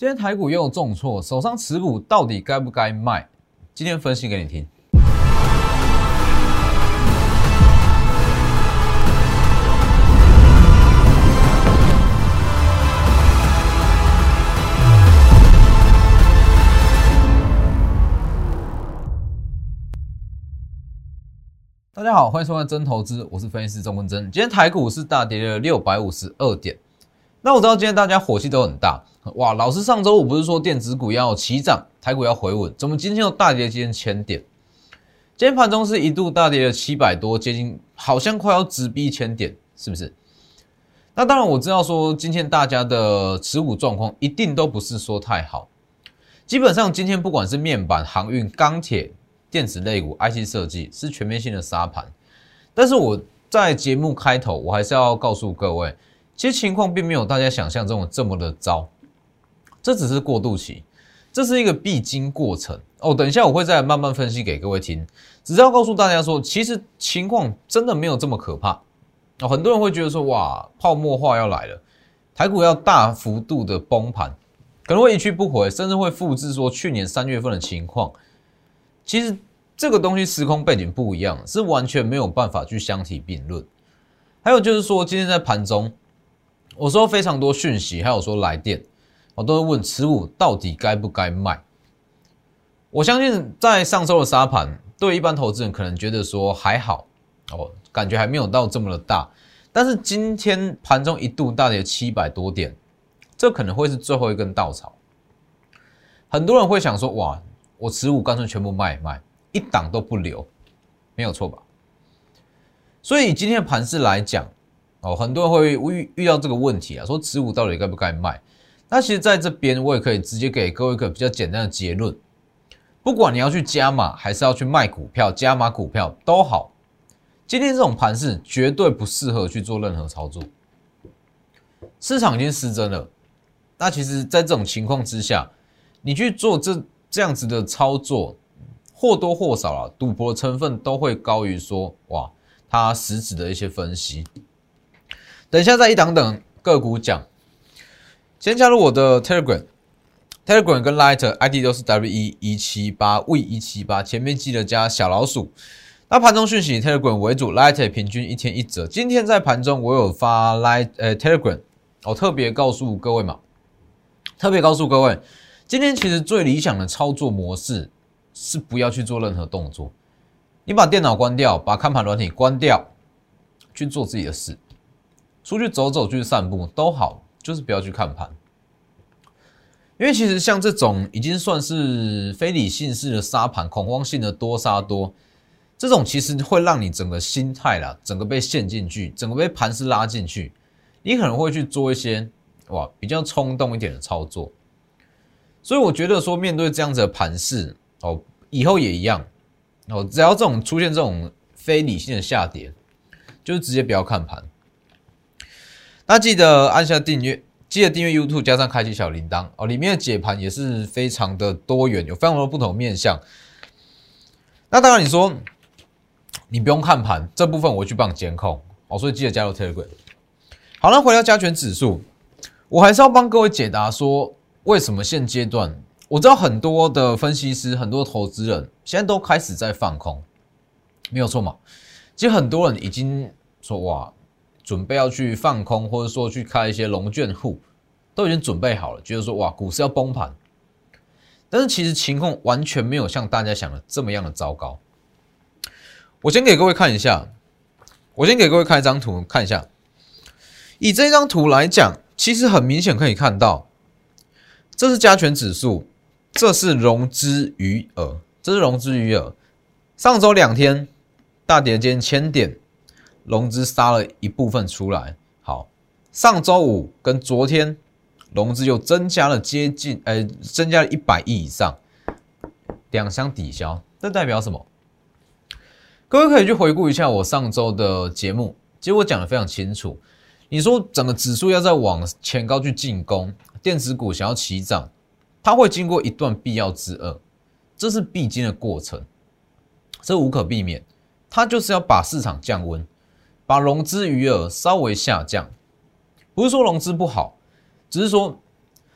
今天台股又有重挫，手上持股到底该不该卖？今天分析给你听。大家好，欢迎收看真投资，我是分析师钟文真。今天台股是大跌了六百五十二点。那我知道今天大家火气都很大，哇！老师上周五不是说电子股要齐涨，台股要回稳，怎么今天又大跌今天千点？今天盘中是一度大跌了七百多，接近好像快要直逼千点，是不是？那当然我知道说今天大家的持股状况一定都不是说太好，基本上今天不管是面板、航运、钢铁。电子类股、IC 设计是全面性的杀盘，但是我在节目开头，我还是要告诉各位，其实情况并没有大家想象中的这么的糟，这只是过渡期，这是一个必经过程哦。等一下我会再慢慢分析给各位听，只是要告诉大家说，其实情况真的没有这么可怕哦。很多人会觉得说，哇，泡沫化要来了，台股要大幅度的崩盘，可能会一去不回，甚至会复制说去年三月份的情况。其实这个东西时空背景不一样，是完全没有办法去相提并论。还有就是说，今天在盘中，我说非常多讯息，还有说来电，我都会问持股到底该不该卖。我相信在上周的沙盘，对一般投资人可能觉得说还好哦，感觉还没有到这么的大。但是今天盘中一度大跌七百多点，这可能会是最后一根稻草。很多人会想说，哇。我持股干脆全部卖一卖，一档都不留，没有错吧？所以今天的盘势来讲，哦，很多人会遇遇到这个问题啊，说持股到底该不该卖？那其实在这边我也可以直接给各位一个比较简单的结论：，不管你要去加码还是要去卖股票，加码股票都好，今天这种盘势绝对不适合去做任何操作。市场已经失真了，那其实，在这种情况之下，你去做这。这样子的操作或多或少啊，赌博成分都会高于说哇，它实质的一些分析。等一下再一档等个股讲，先加入我的 Telegram，Telegram 跟 Light ID 都是 W 一一七八 V 一七八，前面记得加小老鼠。那盘中讯息 Telegram 为主，Light 平均一天一折。今天在盘中我有发 Light 呃 Telegram，我特别告诉各位嘛，特别告诉各位。今天其实最理想的操作模式是不要去做任何动作，你把电脑关掉，把看盘软体关掉，去做自己的事，出去走走，去散步都好，就是不要去看盘。因为其实像这种已经算是非理性式的杀盘、恐慌性的多杀多，这种其实会让你整个心态啦，整个被陷进去，整个被盘势拉进去，你可能会去做一些哇比较冲动一点的操作。所以我觉得说，面对这样子的盘势哦，以后也一样哦。只要这种出现这种非理性的下跌，就直接不要看盘。那记得按下订阅，记得订阅 YouTube，加上开启小铃铛哦。里面的解盘也是非常的多元，有非常多不同面向。那当然，你说你不用看盘这部分，我去帮你监控哦。所以记得加入 Telegram。好了，回到加权指数，我还是要帮各位解答说。为什么现阶段我知道很多的分析师、很多投资人现在都开始在放空，没有错嘛？其实很多人已经说哇，准备要去放空，或者说去开一些龙卷户，都已经准备好了，觉得说哇，股市要崩盘。但是其实情况完全没有像大家想的这么样的糟糕。我先给各位看一下，我先给各位看一张图看一下。以这张图来讲，其实很明显可以看到。这是加权指数，这是融资余额，这是融资余额。上周两天大跌间千点，融资杀了一部分出来。好，上周五跟昨天融资又增加了接近，呃，增加了一百亿以上，两相抵消，这代表什么？各位可以去回顾一下我上周的节目，其实我讲的非常清楚。你说整个指数要在往前高去进攻。电子股想要起涨，它会经过一段必要之恶，这是必经的过程，这无可避免。它就是要把市场降温，把融资余额稍微下降。不是说融资不好，只是说，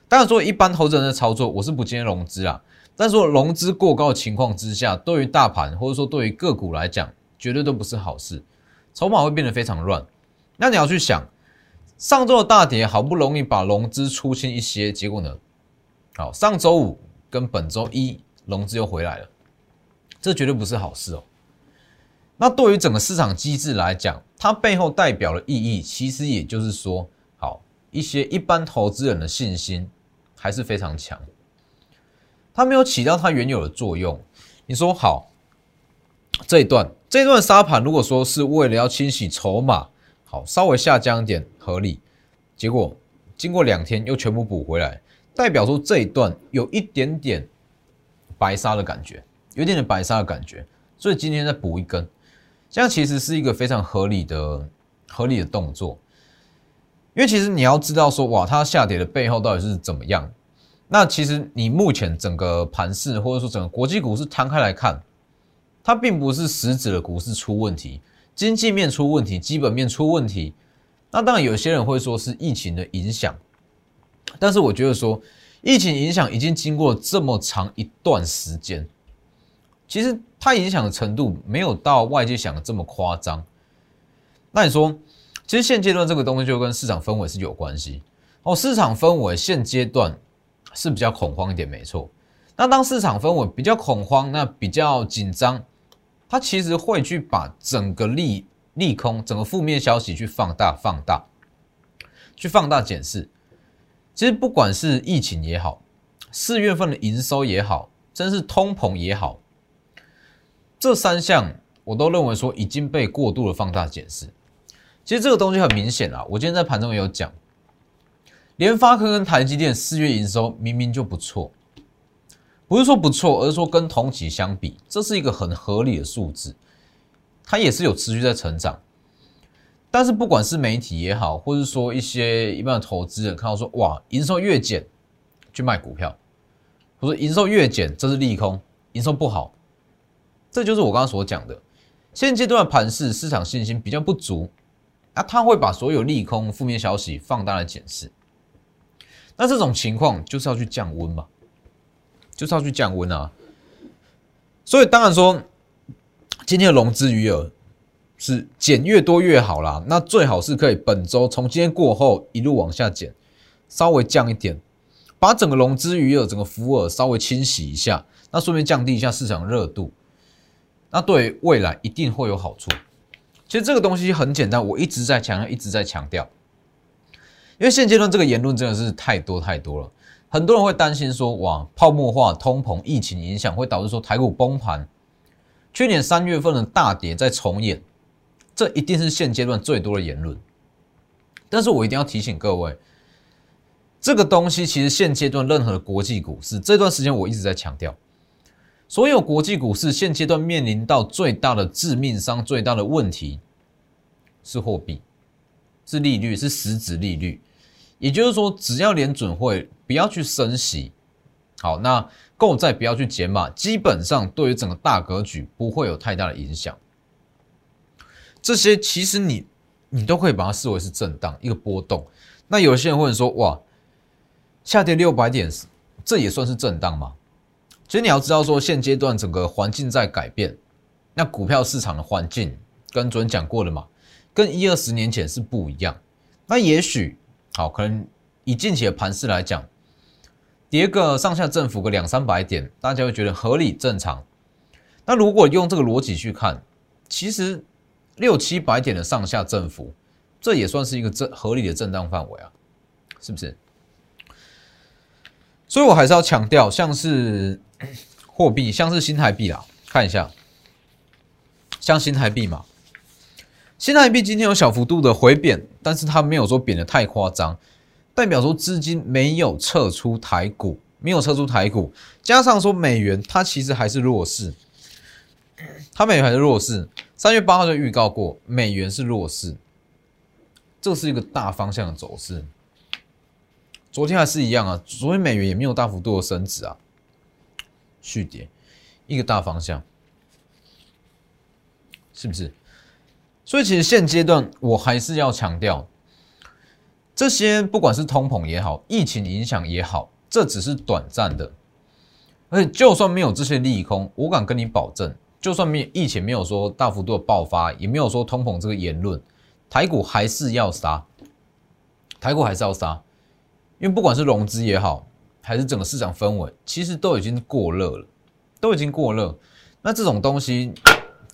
当然说一般投资人的操作，我是不建议融资啊。但是说融资过高的情况之下，对于大盘或者说对于个股来讲，绝对都不是好事，筹码会变得非常乱。那你要去想，上周的大跌好不容易把融资出清一些，结果呢？好，上周五跟本周一融资又回来了，这绝对不是好事哦。那对于整个市场机制来讲，它背后代表的意义，其实也就是说，好一些一般投资人的信心还是非常强，它没有起到它原有的作用。你说好，这一段这一段沙盘，如果说是为了要清洗筹码，好稍微下降点合理，结果经过两天又全部补回来，代表说这一段有一点点白沙的感觉，有点点白沙的感觉，所以今天再补一根。这样其实是一个非常合理的、合理的动作，因为其实你要知道说，哇，它下跌的背后到底是怎么样？那其实你目前整个盘市或者说整个国际股市摊开来看，它并不是实质的股市出问题，经济面出问题，基本面出问题。那当然有些人会说是疫情的影响，但是我觉得说，疫情影响已经经过这么长一段时间。其实它影响的程度没有到外界想的这么夸张。那你说，其实现阶段这个东西就跟市场氛围是有关系哦。市场氛围现阶段是比较恐慌一点，没错。那当市场氛围比较恐慌，那比较紧张，它其实会去把整个利利空、整个负面消息去放大、放大、去放大检视。其实不管是疫情也好，四月份的营收也好，真是通膨也好。这三项我都认为说已经被过度的放大检视。其实这个东西很明显啊，我今天在盘中也有讲，联发科跟台积电四月营收明明就不错，不是说不错，而是说跟同期相比，这是一个很合理的数字，它也是有持续在成长。但是不管是媒体也好，或者说一些一般的投资人看到说，哇，营收越减去卖股票，或者营收越减这是利空，营收不好。这就是我刚刚所讲的，现阶段盘市市场信心比较不足，那他会把所有利空负面消息放大来检视，那这种情况就是要去降温嘛，就是要去降温啊。所以当然说，今天的融资余额是减越多越好啦，那最好是可以本周从今天过后一路往下减，稍微降一点，把整个融资余额整个浮额稍微清洗一下，那顺便降低一下市场热度。那对未来一定会有好处。其实这个东西很简单，我一直在强调，一直在强调。因为现阶段这个言论真的是太多太多了，很多人会担心说，哇，泡沫化、通膨、疫情影响会导致说台股崩盘。去年三月份的大跌在重演，这一定是现阶段最多的言论。但是我一定要提醒各位，这个东西其实现阶段任何国际股市，这段时间我一直在强调。所有国际股市现阶段面临到最大的致命伤、最大的问题是货币，是利率，是实质利率。也就是说，只要联准会不要去升息，好，那购债不要去减码，基本上对于整个大格局不会有太大的影响。这些其实你你都可以把它视为是震荡一个波动。那有些人会说，哇，下跌六百点，这也算是震荡吗？其实你要知道，说现阶段整个环境在改变，那股票市场的环境跟昨天讲过的嘛，跟一二十年前是不一样。那也许好，可能以近期的盘势来讲，跌个上下振幅个两三百点，大家会觉得合理正常。那如果用这个逻辑去看，其实六七百点的上下振幅，这也算是一个正合理的震荡范围啊，是不是？所以我还是要强调，像是。货币像是新台币啦，看一下，像新台币嘛，新台币今天有小幅度的回贬，但是它没有说贬的太夸张，代表说资金没有撤出台股，没有撤出台股，加上说美元它其实还是弱势，它美元还是弱势，三月八号就预告过美元是弱势，这是一个大方向的走势，昨天还是一样啊，昨天美元也没有大幅度的升值啊。续跌，一个大方向，是不是？所以其实现阶段我还是要强调，这些不管是通膨也好，疫情影响也好，这只是短暂的。而且就算没有这些利空，我敢跟你保证，就算没有疫情没有说大幅度的爆发，也没有说通膨这个言论，台股还是要杀，台股还是要杀，因为不管是融资也好，还是整个市场氛围，其实都已经过热了，都已经过热。那这种东西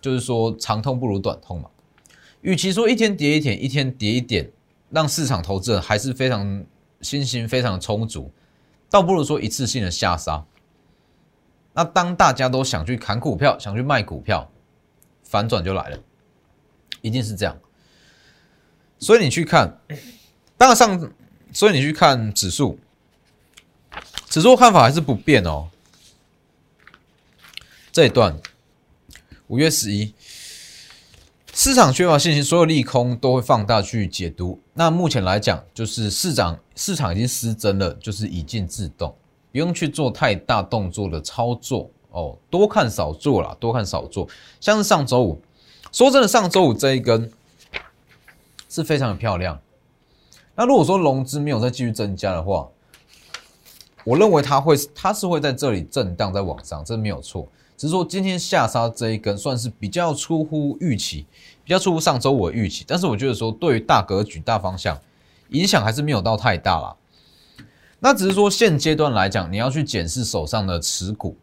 就是说长痛不如短痛嘛。与其说一天跌一点，一天跌一点，让市场投资人还是非常信心非常充足，倒不如说一次性的下杀。那当大家都想去砍股票，想去卖股票，反转就来了，一定是这样。所以你去看，当上，所以你去看指数，指数看法还是不变哦。这一段，五月十一。市场缺乏信心，所有利空都会放大去解读。那目前来讲，就是市场市场已经失真了，就是以静制动，不用去做太大动作的操作哦，多看少做啦，多看少做。像是上周五，说真的，上周五这一根是非常的漂亮。那如果说融资没有再继续增加的话，我认为它会，它是会在这里震荡在往上，这没有错。只是说今天下杀这一根算是比较出乎预期，比较出乎上周我的预期，但是我觉得说对于大格局、大方向影响还是没有到太大啦。那只是说现阶段来讲，你要去检视手上的持股，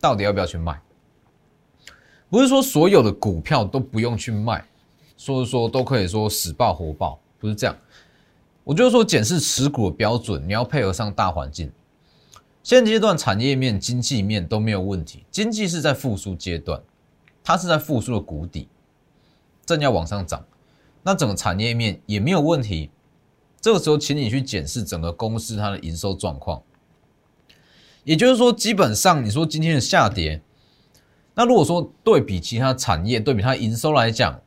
到底要不要去卖？不是说所有的股票都不用去卖，所以说都可以说死爆活爆，不是这样。我就是说检视持股的标准，你要配合上大环境。现阶段产业面、经济面都没有问题，经济是在复苏阶段，它是在复苏的谷底，正要往上涨。那整个产业面也没有问题，这个时候，请你去检视整个公司它的营收状况。也就是说，基本上你说今天的下跌，那如果说对比其他产业、对比它营收来讲，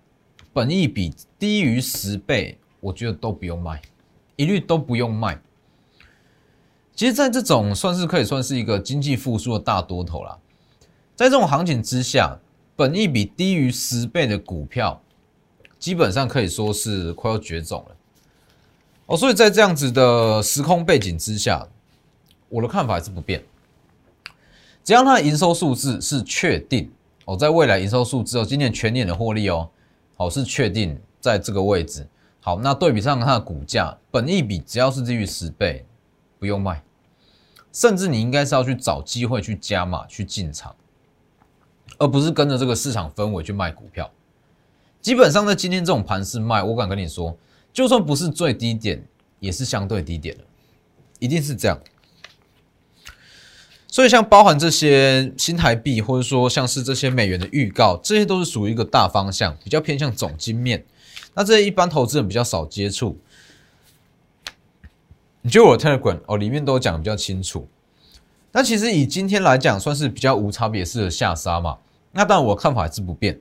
本益比低于十倍，我觉得都不用卖，一律都不用卖。其实，在这种算是可以算是一个经济复苏的大多头啦，在这种行情之下，本益比低于十倍的股票，基本上可以说是快要绝种了。哦，所以在这样子的时空背景之下，我的看法还是不变。只要它的营收数字是确定哦，在未来营收数字哦，今年全年的获利哦，好是确定在这个位置。好，那对比上它的股价，本益比只要是低于十倍。不用卖，甚至你应该是要去找机会去加码去进场，而不是跟着这个市场氛围去卖股票。基本上在今天这种盘势卖，我敢跟你说，就算不是最低点，也是相对低点的，一定是这样。所以像包含这些新台币，或者说像是这些美元的预告，这些都是属于一个大方向，比较偏向总金面。那这一般投资人比较少接触。你就我 Telegram 哦，里面都讲比较清楚。那其实以今天来讲，算是比较无差别式的下杀嘛。那当然我看法还是不变，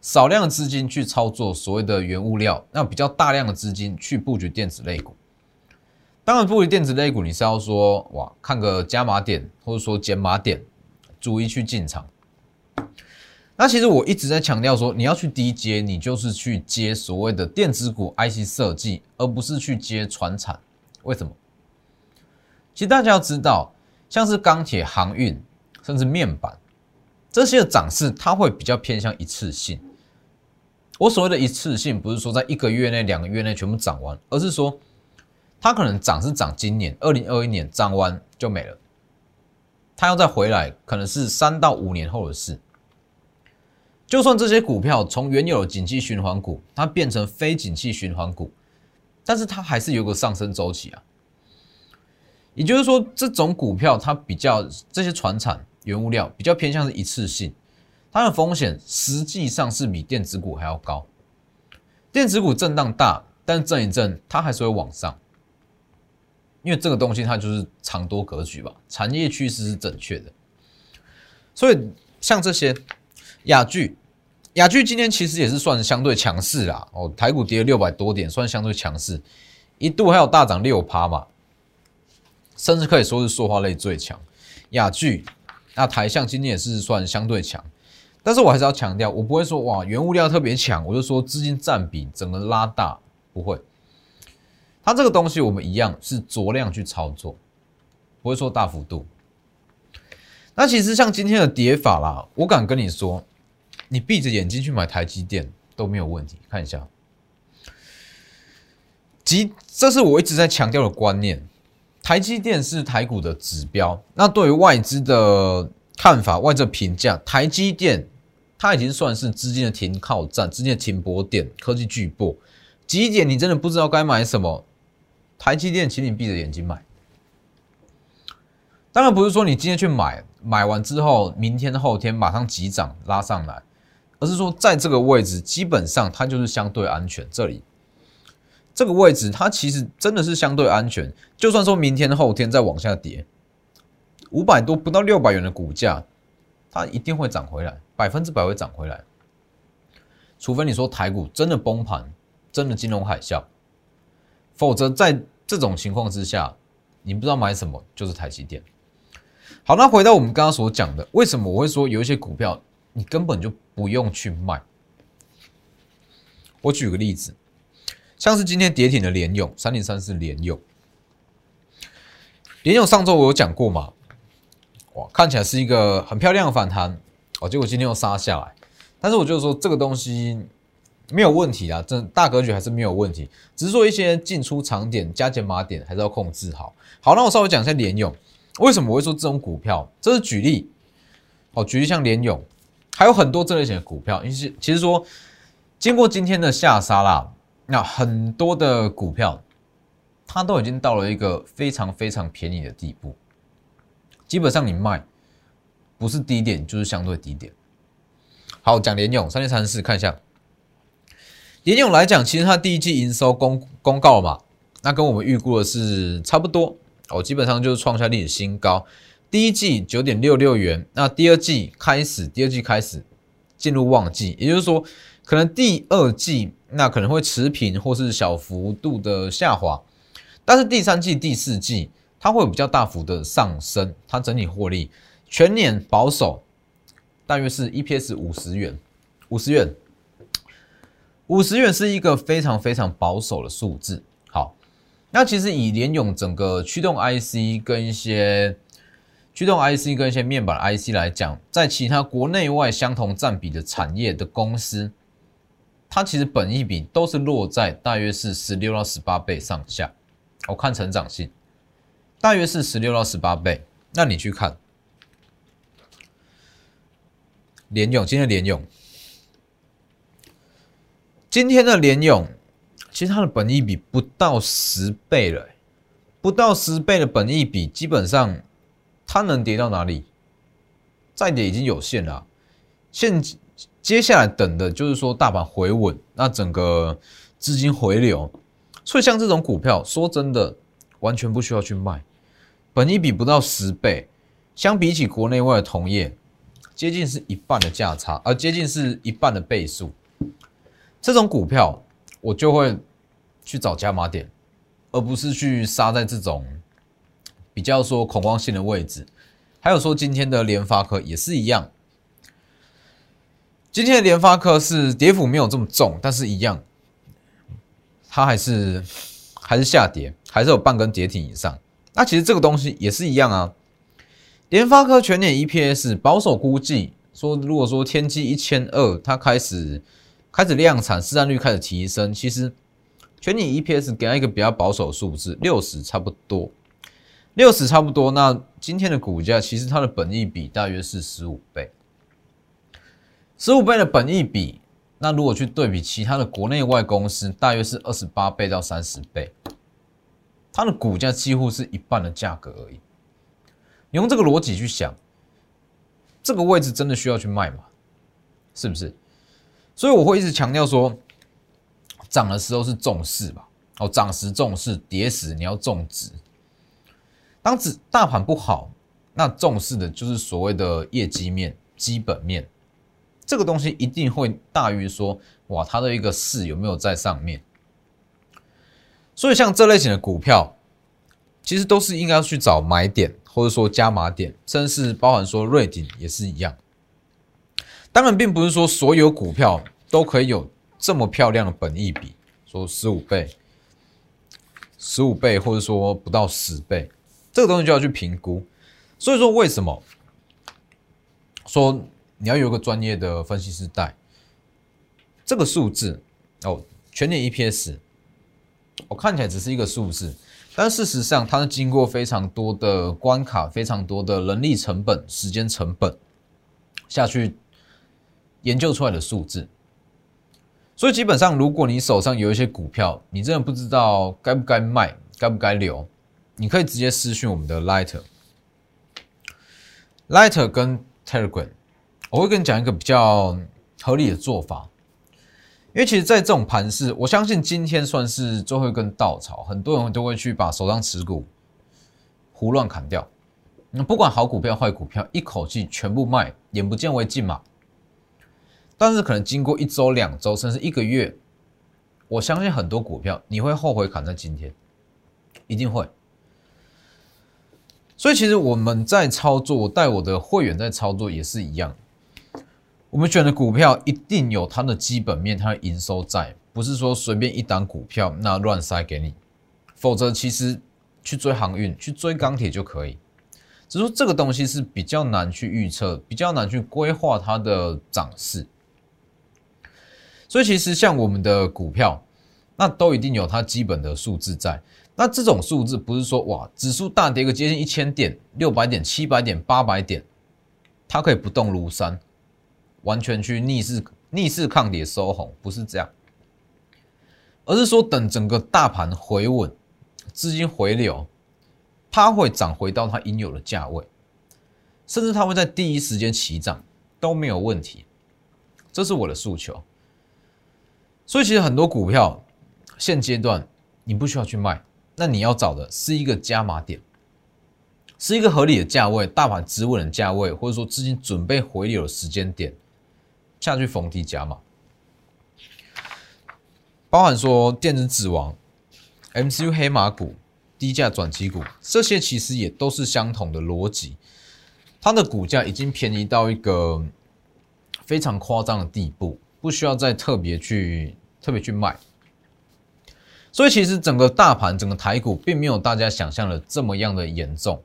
少量的资金去操作所谓的原物料，那比较大量的资金去布局电子类股。当然布局电子类股，你是要说哇，看个加码点或者说减码点，逐一去进场。那其实我一直在强调说，你要去低接，你就是去接所谓的电子股 IC 设计，而不是去接船产。为什么？其实大家要知道，像是钢铁、航运，甚至面板这些的涨势，它会比较偏向一次性。我所谓的一次性，不是说在一个月内、两个月内全部涨完，而是说它可能涨是涨今年二零二一年涨完就没了，它要再回来，可能是三到五年后的事。就算这些股票从原有的景气循环股，它变成非景气循环股，但是它还是有个上升周期啊。也就是说，这种股票它比较这些船产原物料比较偏向是一次性，它的风险实际上是比电子股还要高。电子股震荡大，但震一震它还是会往上，因为这个东西它就是长多格局吧，产业趋势是正确的。所以像这些雅聚，雅聚今天其实也是算相对强势啦。哦，台股跌了六百多点，算相对强势，一度还有大涨六趴嘛。甚至可以说是塑化类最强，雅聚，那台象今天也是算相对强，但是我还是要强调，我不会说哇原物料特别强，我就说资金占比整个拉大，不会。它这个东西我们一样是酌量去操作，不会说大幅度。那其实像今天的跌法啦，我敢跟你说，你闭着眼睛去买台积电都没有问题。看一下，即这是我一直在强调的观念，台积电是台股的指标。那对于外资的看法，外资评价，台积电它已经算是资金的停靠站，资金的停泊点，科技巨擘。极点你真的不知道该买什么？台积电，请你闭着眼睛买。当然不是说你今天去买，买完之后明天、后天马上急涨拉上来，而是说在这个位置，基本上它就是相对安全。这里这个位置，它其实真的是相对安全。就算说明天、后天再往下跌，五百多不到六百元的股价，它一定会涨回来，百分之百会涨回来。除非你说台股真的崩盘，真的金融海啸，否则在这种情况之下，你不知道买什么，就是台积电。好，那回到我们刚刚所讲的，为什么我会说有一些股票你根本就不用去卖？我举个例子，像是今天跌停的联勇三零三四联勇，联勇上周我有讲过嘛？哇，看起来是一个很漂亮的反弹哦，结果今天又杀下来。但是我就说这个东西没有问题啊，这大格局还是没有问题，只是说一些进出场点、加减码点还是要控制好。好，那我稍微讲一下联勇。为什么我会说这种股票？这是举例，哦，举例像联勇，还有很多这类型的股票。其实，其实说经过今天的下杀啦，那很多的股票它都已经到了一个非常非常便宜的地步，基本上你卖不是低点就是相对低点。好，讲联勇三千三四，看一下联勇来讲，其实它第一季营收公公告嘛，那跟我们预估的是差不多。哦，基本上就是创下历史新高。第一季九点六六元，那第二季开始，第二季开始进入旺季，也就是说，可能第二季那可能会持平或是小幅度的下滑，但是第三季、第四季它会有比较大幅的上升，它整体获利全年保守大约是 EPS 五十元，五十元，五十元是一个非常非常保守的数字。好那其实以联勇整个驱动 IC 跟一些驱动 IC 跟一些面板 IC 来讲，在其他国内外相同占比的产业的公司，它其实本益比都是落在大约是十六到十八倍上下。我看成长性，大约是十六到十八倍。那你去看联勇，今天的联勇，今天的联勇。其实它的本益比不到十倍了，不到十倍的本益比，基本上它能跌到哪里？再跌已经有限了。现接下来等的就是说大盘回稳，那整个资金回流。所以像这种股票，说真的，完全不需要去卖。本益比不到十倍，相比起国内外的同业，接近是一半的价差，而接近是一半的倍数。这种股票。我就会去找加码点，而不是去杀在这种比较说恐慌性的位置。还有说今天的联发科也是一样，今天的联发科是跌幅没有这么重，但是一样，它还是还是下跌，还是有半根跌停以上。那其实这个东西也是一样啊。联发科全年 EPS 保守估计说，如果说天际一千二，它开始。开始量产，市占率开始提升。其实全年 EPS 给它一个比较保守数字，六十差不多，六十差不多。那今天的股价其实它的本益比大约是十五倍，十五倍的本益比，那如果去对比其他的国内外公司，大约是二十八倍到三十倍，它的股价几乎是一半的价格而已。你用这个逻辑去想，这个位置真的需要去卖吗？是不是？所以我会一直强调说，涨的时候是重视吧，哦，涨时重视，跌时你要重值。当指大盘不好，那重视的就是所谓的业绩面、基本面，这个东西一定会大于说，哇，它的一个势有没有在上面。所以像这类型的股票，其实都是应该要去找买点，或者说加码点，甚至包含说瑞鼎也是一样。当然，并不是说所有股票都可以有这么漂亮的本益比，说十五倍、十五倍，或者说不到十倍，这个东西就要去评估。所以说，为什么说你要有一个专业的分析师带？这个数字哦，全年 EPS，我看起来只是一个数字，但事实上它是经过非常多的关卡、非常多的人力成本、时间成本下去研究出来的数字。所以基本上，如果你手上有一些股票，你真的不知道该不该卖、该不该留，你可以直接私讯我们的 Lighter，Lighter 跟 Telegram，我会跟你讲一个比较合理的做法。因为其实，在这种盘势，我相信今天算是最后一根稻草，很多人都会去把手上持股胡乱砍掉。那不管好股票、坏股票，一口气全部卖，眼不见为净嘛。但是可能经过一周、两周，甚至一个月，我相信很多股票你会后悔砍在今天，一定会。所以其实我们在操作，带我的会员在操作也是一样。我们选的股票一定有它的基本面、它的营收在，不是说随便一档股票那乱塞给你。否则，其实去追航运、去追钢铁就可以。只是说这个东西是比较难去预测，比较难去规划它的涨势。所以其实像我们的股票，那都一定有它基本的数字在。那这种数字不是说哇，指数大跌个接近一千点、六百点、七百点、八百点，它可以不动如山，完全去逆势逆势抗跌收红，不是这样，而是说等整个大盘回稳，资金回流，它会涨回到它应有的价位，甚至它会在第一时间起涨都没有问题。这是我的诉求。所以其实很多股票现阶段你不需要去卖，那你要找的是一个加码点，是一个合理的价位，大盘止稳的价位，或者说资金准备回流的时间点，下去逢低加码。包含说电子指王、MCU 黑马股、低价转机股，这些其实也都是相同的逻辑，它的股价已经便宜到一个非常夸张的地步。不需要再特别去特别去卖，所以其实整个大盘、整个台股并没有大家想象的这么样的严重。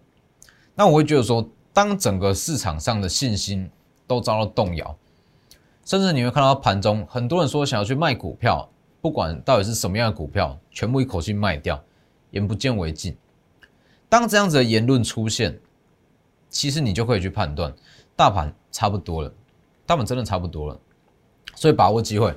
那我会觉得说，当整个市场上的信心都遭到动摇，甚至你会看到盘中很多人说想要去卖股票，不管到底是什么样的股票，全部一口气卖掉，眼不见为净。当这样子的言论出现，其实你就可以去判断，大盘差不多了，大盘真的差不多了。所以把握机会，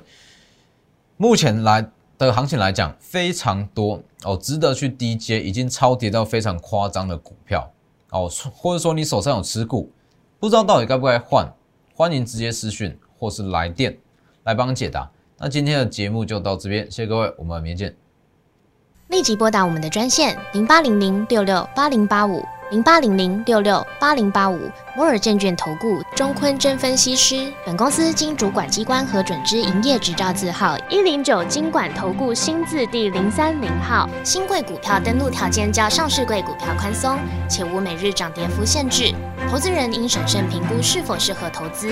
目前来的行情来讲非常多哦，值得去低接，已经超跌到非常夸张的股票哦，或者说你手上有持股，不知道到底该不该换，欢迎直接私讯或是来电来帮你解答。那今天的节目就到这边，谢谢各位，我们明天见。立即拨打我们的专线零八零零六六八零八五。零八零零六六八零八五摩尔证券投顾中坤真分析师，本公司经主管机关核准之营业执照字号一零九金管投顾新字第零三零号。新贵股票登录条件较上市贵股票宽松，且无每日涨跌幅限制。投资人应审慎评估是否适合投资。